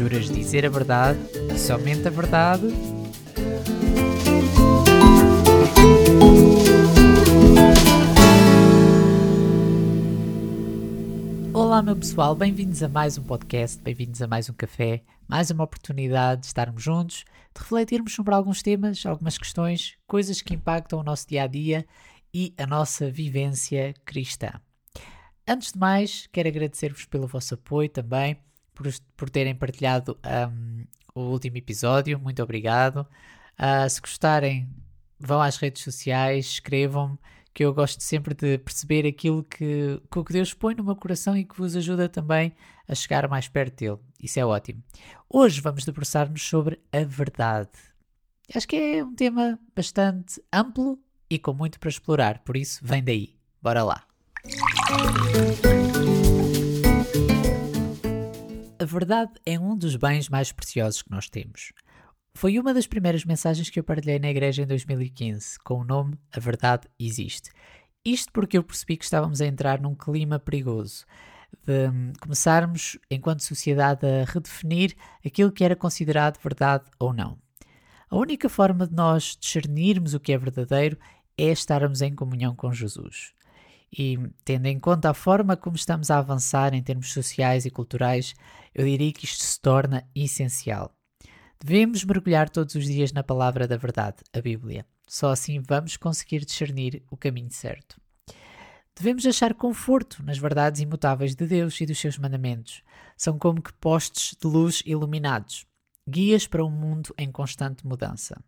Juras dizer a verdade e somente a verdade? Olá, meu pessoal, bem-vindos a mais um podcast, bem-vindos a mais um café, mais uma oportunidade de estarmos juntos, de refletirmos sobre alguns temas, algumas questões, coisas que impactam o nosso dia a dia e a nossa vivência cristã. Antes de mais, quero agradecer-vos pelo vosso apoio também, por, por terem partilhado um, o último episódio. Muito obrigado. Uh, se gostarem, vão às redes sociais, escrevam-me, que eu gosto sempre de perceber aquilo que, que o que Deus põe no meu coração e que vos ajuda também a chegar mais perto dele. Isso é ótimo. Hoje vamos debruçar-nos sobre a verdade. Acho que é um tema bastante amplo e com muito para explorar, por isso vem daí. Bora lá! A verdade é um dos bens mais preciosos que nós temos. Foi uma das primeiras mensagens que eu partilhei na igreja em 2015, com o nome A Verdade Existe. Isto porque eu percebi que estávamos a entrar num clima perigoso, de hum, começarmos, enquanto sociedade, a redefinir aquilo que era considerado verdade ou não. A única forma de nós discernirmos o que é verdadeiro é estarmos em comunhão com Jesus. E tendo em conta a forma como estamos a avançar em termos sociais e culturais, eu diria que isto se torna essencial. Devemos mergulhar todos os dias na palavra da verdade, a Bíblia. Só assim vamos conseguir discernir o caminho certo. Devemos achar conforto nas verdades imutáveis de Deus e dos seus mandamentos. São como que postes de luz iluminados, guias para um mundo em constante mudança.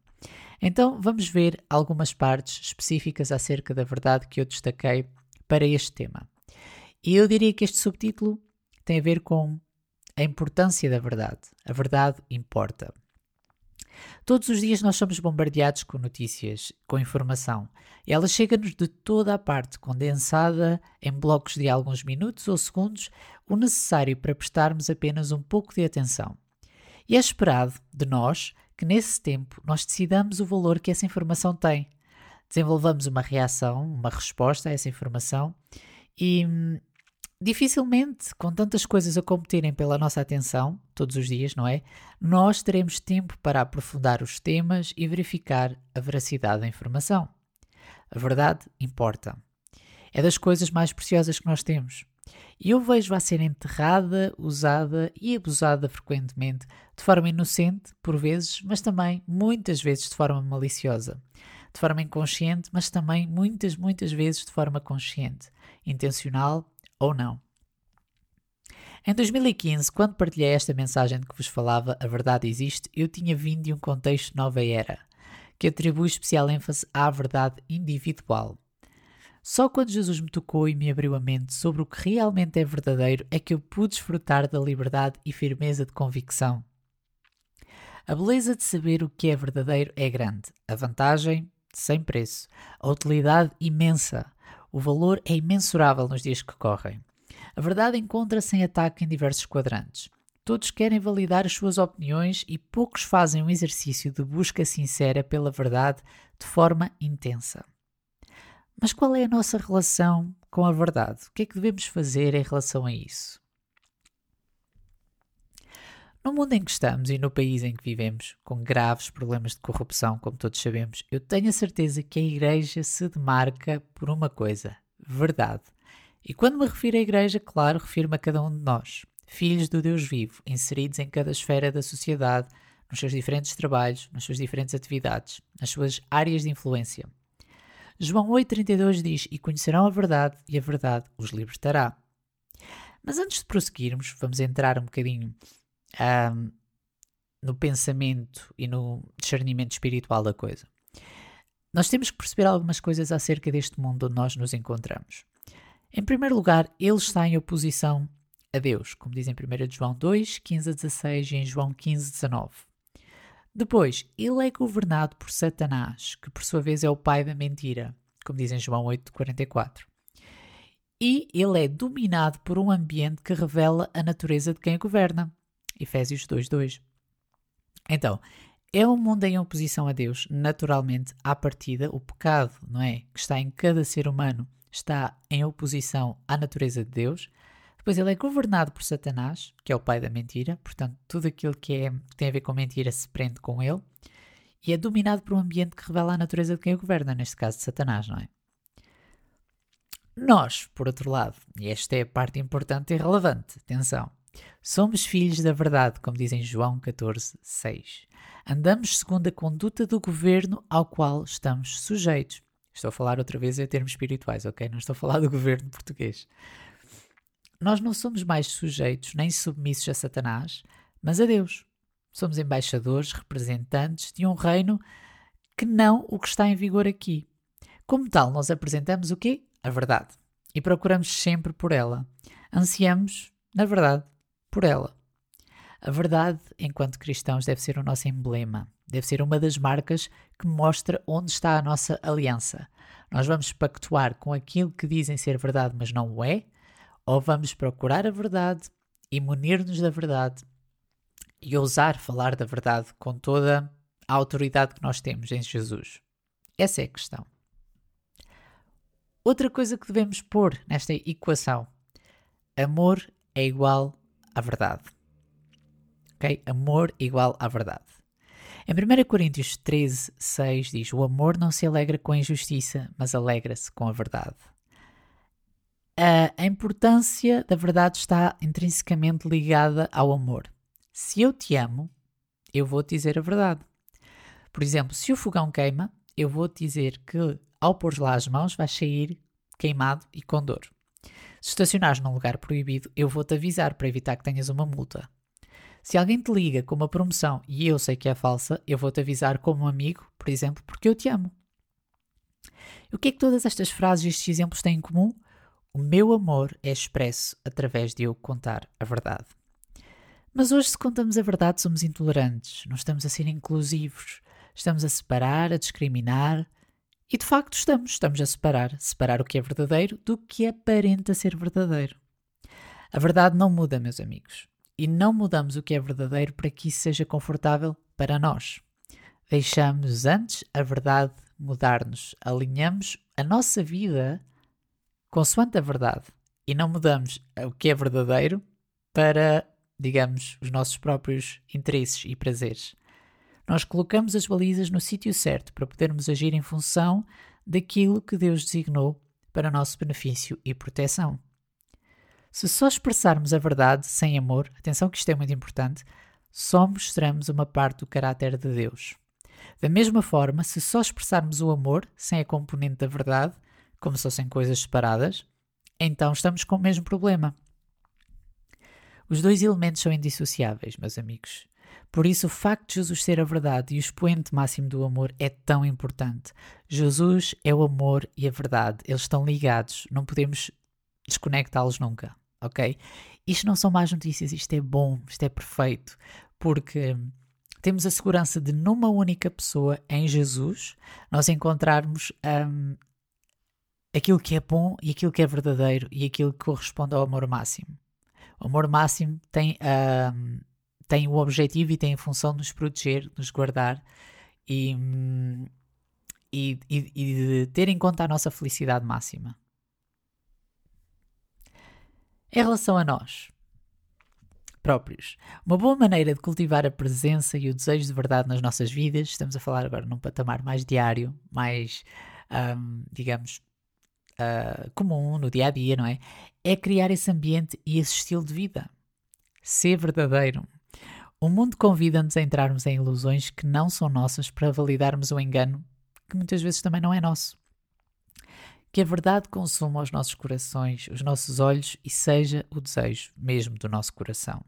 Então vamos ver algumas partes específicas acerca da verdade que eu destaquei para este tema. E eu diria que este subtítulo tem a ver com a importância da verdade. A verdade importa. Todos os dias nós somos bombardeados com notícias, com informação. Ela chega-nos de toda a parte, condensada em blocos de alguns minutos ou segundos, o necessário para prestarmos apenas um pouco de atenção. E é esperado de nós que nesse tempo nós decidamos o valor que essa informação tem desenvolvamos uma reação, uma resposta a essa informação e hum, dificilmente, com tantas coisas a competirem pela nossa atenção, todos os dias, não é? Nós teremos tempo para aprofundar os temas e verificar a veracidade da informação. A verdade importa. É das coisas mais preciosas que nós temos. E eu vejo-a ser enterrada, usada e abusada frequentemente, de forma inocente, por vezes, mas também muitas vezes de forma maliciosa de forma inconsciente, mas também muitas, muitas vezes de forma consciente, intencional ou não. Em 2015, quando partilhei esta mensagem de que vos falava, A Verdade Existe, eu tinha vindo de um contexto nova era, que atribui especial ênfase à verdade individual. Só quando Jesus me tocou e me abriu a mente sobre o que realmente é verdadeiro é que eu pude desfrutar da liberdade e firmeza de convicção. A beleza de saber o que é verdadeiro é grande. A vantagem sem preço, a utilidade imensa. O valor é imensurável nos dias que correm. A verdade encontra-se em ataque em diversos quadrantes. Todos querem validar as suas opiniões e poucos fazem um exercício de busca sincera pela verdade de forma intensa. Mas qual é a nossa relação com a verdade? O que é que devemos fazer em relação a isso? No mundo em que estamos e no país em que vivemos, com graves problemas de corrupção, como todos sabemos, eu tenho a certeza que a Igreja se demarca por uma coisa: verdade. E quando me refiro à Igreja, claro, refiro-me a cada um de nós, filhos do Deus vivo, inseridos em cada esfera da sociedade, nos seus diferentes trabalhos, nas suas diferentes atividades, nas suas áreas de influência. João 8,32 diz: E conhecerão a verdade, e a verdade os libertará. Mas antes de prosseguirmos, vamos entrar um bocadinho um, no pensamento e no discernimento espiritual da coisa. Nós temos que perceber algumas coisas acerca deste mundo onde nós nos encontramos. Em primeiro lugar, ele está em oposição a Deus, como diz em 1 João 2, 15 a 16 e em João 15, 19. Depois, ele é governado por Satanás, que por sua vez é o pai da mentira, como diz em João 8, 44. E ele é dominado por um ambiente que revela a natureza de quem o governa, Efésios 2:2. Então, é um mundo em oposição a Deus, naturalmente, à partida, o pecado, não é? Que está em cada ser humano, está em oposição à natureza de Deus. Depois ele é governado por Satanás, que é o pai da mentira, portanto, tudo aquilo que, é, que tem a ver com mentira se prende com ele, e é dominado por um ambiente que revela a natureza de quem o governa, neste caso de Satanás, não é? Nós, por outro lado, e esta é a parte importante e relevante, atenção, somos filhos da verdade, como dizem João 14, 6. Andamos segundo a conduta do governo ao qual estamos sujeitos. Estou a falar outra vez em termos espirituais, ok? Não estou a falar do governo português. Nós não somos mais sujeitos nem submissos a Satanás, mas a Deus. Somos embaixadores, representantes de um reino que não o que está em vigor aqui. Como tal, nós apresentamos o quê? A verdade. E procuramos sempre por ela. Ansiamos, na verdade, por ela. A verdade, enquanto cristãos, deve ser o nosso emblema, deve ser uma das marcas que mostra onde está a nossa aliança. Nós vamos pactuar com aquilo que dizem ser verdade, mas não o é, ou vamos procurar a verdade e munir-nos da verdade e ousar falar da verdade com toda a autoridade que nós temos em Jesus? Essa é a questão. Outra coisa que devemos pôr nesta equação: amor é igual à verdade. Ok? Amor igual à verdade. Em 1 Coríntios 13, 6 diz: O amor não se alegra com a injustiça, mas alegra-se com a verdade. A importância da verdade está intrinsecamente ligada ao amor. Se eu te amo, eu vou te dizer a verdade. Por exemplo, se o fogão queima, eu vou te dizer que ao pôr lá as mãos vais sair queimado e com dor. Se estacionares num lugar proibido, eu vou-te avisar para evitar que tenhas uma multa. Se alguém te liga com uma promoção e eu sei que é falsa, eu vou-te avisar como amigo, por exemplo, porque eu te amo. O que é que todas estas frases e estes exemplos têm em comum? O meu amor é expresso através de eu contar a verdade. Mas hoje, se contamos a verdade, somos intolerantes, não estamos a ser inclusivos, estamos a separar, a discriminar. E de facto estamos, estamos a separar, separar o que é verdadeiro do que aparenta ser verdadeiro. A verdade não muda, meus amigos, e não mudamos o que é verdadeiro para que isso seja confortável para nós. Deixamos antes a verdade mudar-nos, alinhamos a nossa vida consoante a verdade e não mudamos o que é verdadeiro para digamos, os nossos próprios interesses e prazeres. Nós colocamos as balizas no sítio certo para podermos agir em função daquilo que Deus designou para nosso benefício e proteção. Se só expressarmos a verdade sem amor, atenção que isto é muito importante, só mostramos uma parte do caráter de Deus. Da mesma forma, se só expressarmos o amor sem a componente da verdade, como se fossem coisas separadas, então estamos com o mesmo problema. Os dois elementos são indissociáveis, meus amigos. Por isso, o facto de Jesus ser a verdade e o expoente máximo do amor é tão importante. Jesus é o amor e a verdade. Eles estão ligados. Não podemos desconectá-los nunca, ok? Isto não são más notícias, isto é bom, isto é perfeito, porque temos a segurança de, numa única pessoa, em Jesus, nós encontrarmos um, aquilo que é bom e aquilo que é verdadeiro e aquilo que corresponde ao amor máximo. O amor máximo tem, uh, tem o objetivo e tem a função de nos proteger, de nos guardar e, e, e, e de ter em conta a nossa felicidade máxima. Em relação a nós próprios, uma boa maneira de cultivar a presença e o desejo de verdade nas nossas vidas, estamos a falar agora num patamar mais diário, mais, um, digamos, uh, comum no dia a dia, não é? É criar esse ambiente e esse estilo de vida. Ser verdadeiro. O mundo convida-nos a entrarmos em ilusões que não são nossas para validarmos o engano que muitas vezes também não é nosso. Que a verdade consuma os nossos corações, os nossos olhos e seja o desejo mesmo do nosso coração.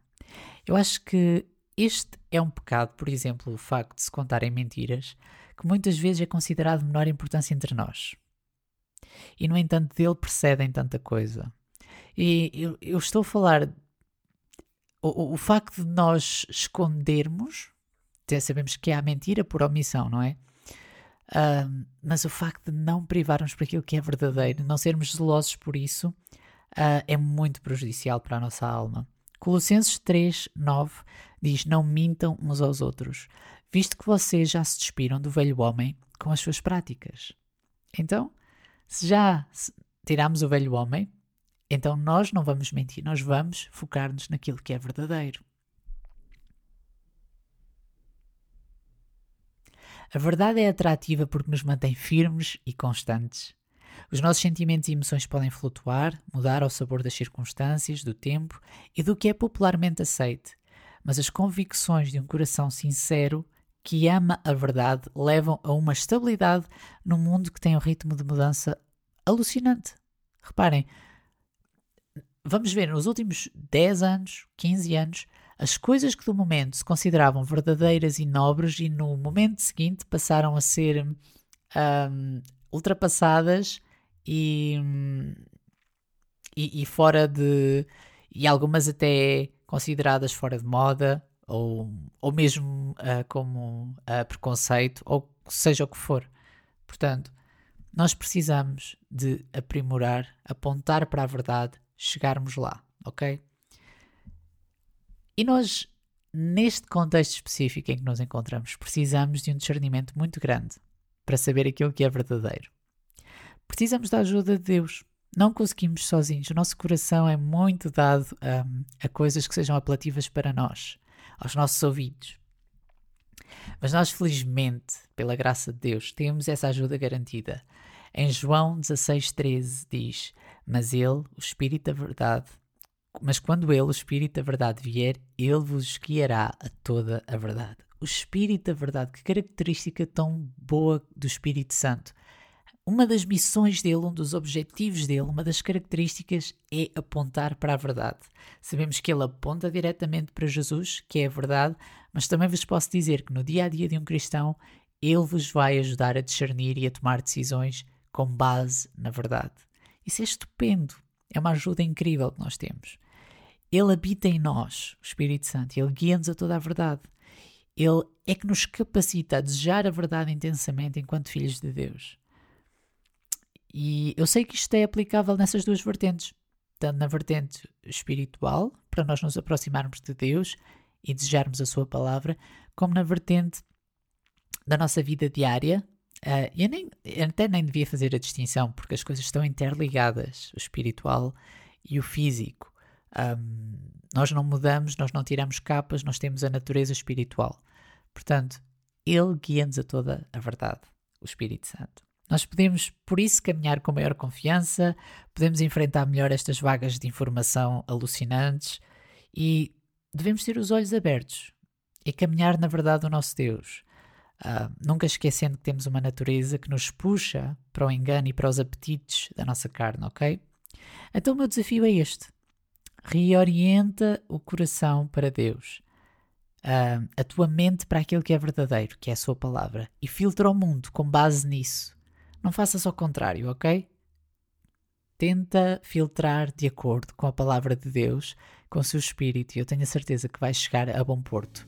Eu acho que este é um pecado, por exemplo, o facto de se contarem mentiras, que muitas vezes é considerado de menor importância entre nós e, no entanto, dele precedem tanta coisa. E eu, eu estou a falar. O, o, facto de nós escondermos, até sabemos que há mentira por omissão, não é? Uh, mas o facto de não privarmos por aquilo que é verdadeiro, não sermos zelosos por isso, uh, é muito prejudicial para a nossa alma. Colossenses 3, 9 diz: Não mintam uns aos outros, visto que vocês já se despiram do velho homem com as suas práticas. Então, se já tiramos o velho homem, Então nós não vamos mentir, nós vamos focar-nos naquilo que é verdadeiro. A verdade é atrativa porque nos mantém firmes e constantes. Os nossos sentimentos e emoções podem flutuar, mudar ao sabor das circunstâncias, do tempo e do que é popularmente aceite, mas as convicções de um coração sincero que ama a verdade levam a uma estabilidade num mundo que tem um ritmo de mudança alucinante. Reparem, vamos ver, nos últimos 10 anos, 15 anos, as coisas que do momento se consideravam verdadeiras e nobres e no momento seguinte passaram a ser um, ultrapassadas e, e, e, fora de. e algumas até consideradas fora de moda ou, ou mesmo uh, como uh, preconceito, ou seja o que for. Portanto, nós precisamos de aprimorar, apontar para a verdade, chegarmos lá, ok? E nós, neste contexto específico em que nos encontramos, precisamos de um discernimento muito grande para saber aquilo que é verdadeiro. Precisamos da ajuda de Deus. Não conseguimos sozinhos. O nosso coração é muito dado um, a coisas que sejam apelativas para nós aos nossos ouvidos. Mas nós, felizmente, pela graça de Deus, temos essa ajuda garantida. Em João 16,13 diz: Mas Ele, o Espírito da Verdade, mas quando Ele, o Espírito da Verdade, vier, Ele vos guiará a toda a verdade. O Espírito da Verdade, que característica tão boa do Espírito Santo uma das missões dele, um dos objetivos dele, uma das características é apontar para a verdade. Sabemos que ele aponta diretamente para Jesus, que é a verdade, mas também vos posso dizer que no dia a dia de um cristão, ele vos vai ajudar a discernir e a tomar decisões com base na verdade. Isso é estupendo, é uma ajuda incrível que nós temos. Ele habita em nós, o Espírito Santo, ele guia-nos a toda a verdade. Ele é que nos capacita a desejar a verdade intensamente enquanto filhos de Deus. E eu sei que isto é aplicável nessas duas vertentes, tanto na vertente espiritual, para nós nos aproximarmos de Deus e desejarmos a Sua palavra, como na vertente da nossa vida diária. Uh, eu, nem, eu até nem devia fazer a distinção, porque as coisas estão interligadas, o espiritual e o físico. Um, nós não mudamos, nós não tiramos capas, nós temos a natureza espiritual. Portanto, Ele guia-nos a toda a verdade, o Espírito Santo. Nós podemos, por isso, caminhar com maior confiança, podemos enfrentar melhor estas vagas de informação alucinantes e devemos ter os olhos abertos e caminhar na verdade do nosso Deus. Uh, nunca esquecendo que temos uma natureza que nos puxa para o engano e para os apetites da nossa carne, ok? Então o meu desafio é este: reorienta o coração para Deus, uh, a tua mente para aquilo que é verdadeiro, que é a Sua palavra, e filtra o mundo com base nisso. Não faças ao contrário, ok? Tenta filtrar de acordo com a palavra de Deus, com o seu espírito, e eu tenho a certeza que vais chegar a bom porto.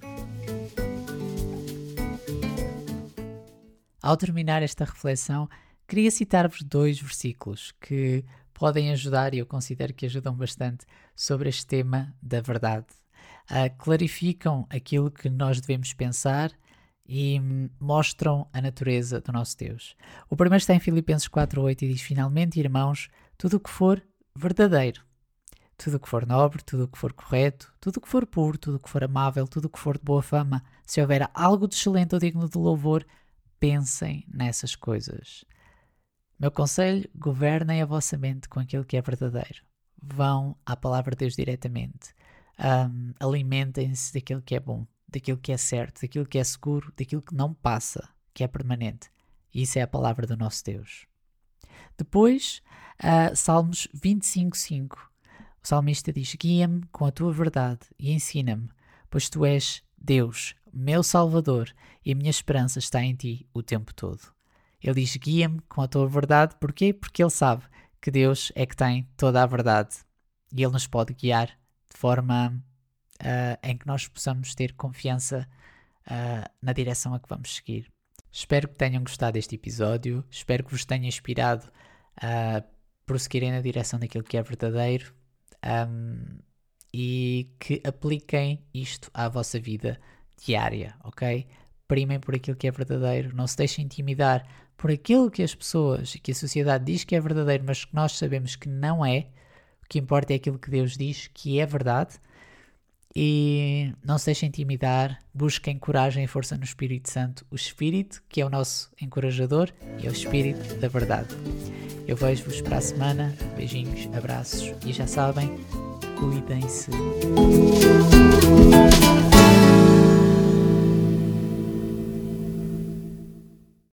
Ao terminar esta reflexão, queria citar-vos dois versículos que podem ajudar e eu considero que ajudam bastante sobre este tema da verdade. Uh, clarificam aquilo que nós devemos pensar e mostram a natureza do nosso Deus. O primeiro está em Filipenses 4:8 e diz: Finalmente, irmãos, tudo o que for verdadeiro, tudo o que for nobre, tudo o que for correto, tudo o que for puro, tudo o que for amável, tudo o que for de boa fama, se houver algo de excelente ou digno de louvor, pensem nessas coisas. Meu conselho: governem a vossa mente com aquilo que é verdadeiro. Vão à palavra de Deus diretamente. Um, Alimentem-se daquilo que é bom daquilo que é certo, daquilo que é seguro, daquilo que não passa, que é permanente. Isso é a palavra do nosso Deus. Depois, uh, Salmos 25:5. O salmista diz: Guia-me com a tua verdade e ensina-me, pois tu és Deus, meu Salvador, e a minha esperança está em ti o tempo todo. Ele diz: Guia-me com a tua verdade, porquê? Porque ele sabe que Deus é que tem toda a verdade e ele nos pode guiar de forma uh, em que nós possamos ter confiança uh, na direção a que vamos seguir. Espero que tenham gostado deste episódio, espero que vos tenha inspirado a prosseguirem na direção daquilo que é verdadeiro um, e que apliquem isto à vossa vida diária, ok? Primem por aquilo que é verdadeiro, não se deixem intimidar por aquilo que as pessoas e que a sociedade diz que é verdadeiro, mas que nós sabemos que não é. O que importa é aquilo que Deus diz que é verdade. E não se deixem intimidar, busquem coragem e força no Espírito Santo. O Espírito, que é o nosso encorajador, e é o Espírito da verdade. Eu vejo-vos para a semana. Beijinhos, abraços e já sabem, cuidem-se.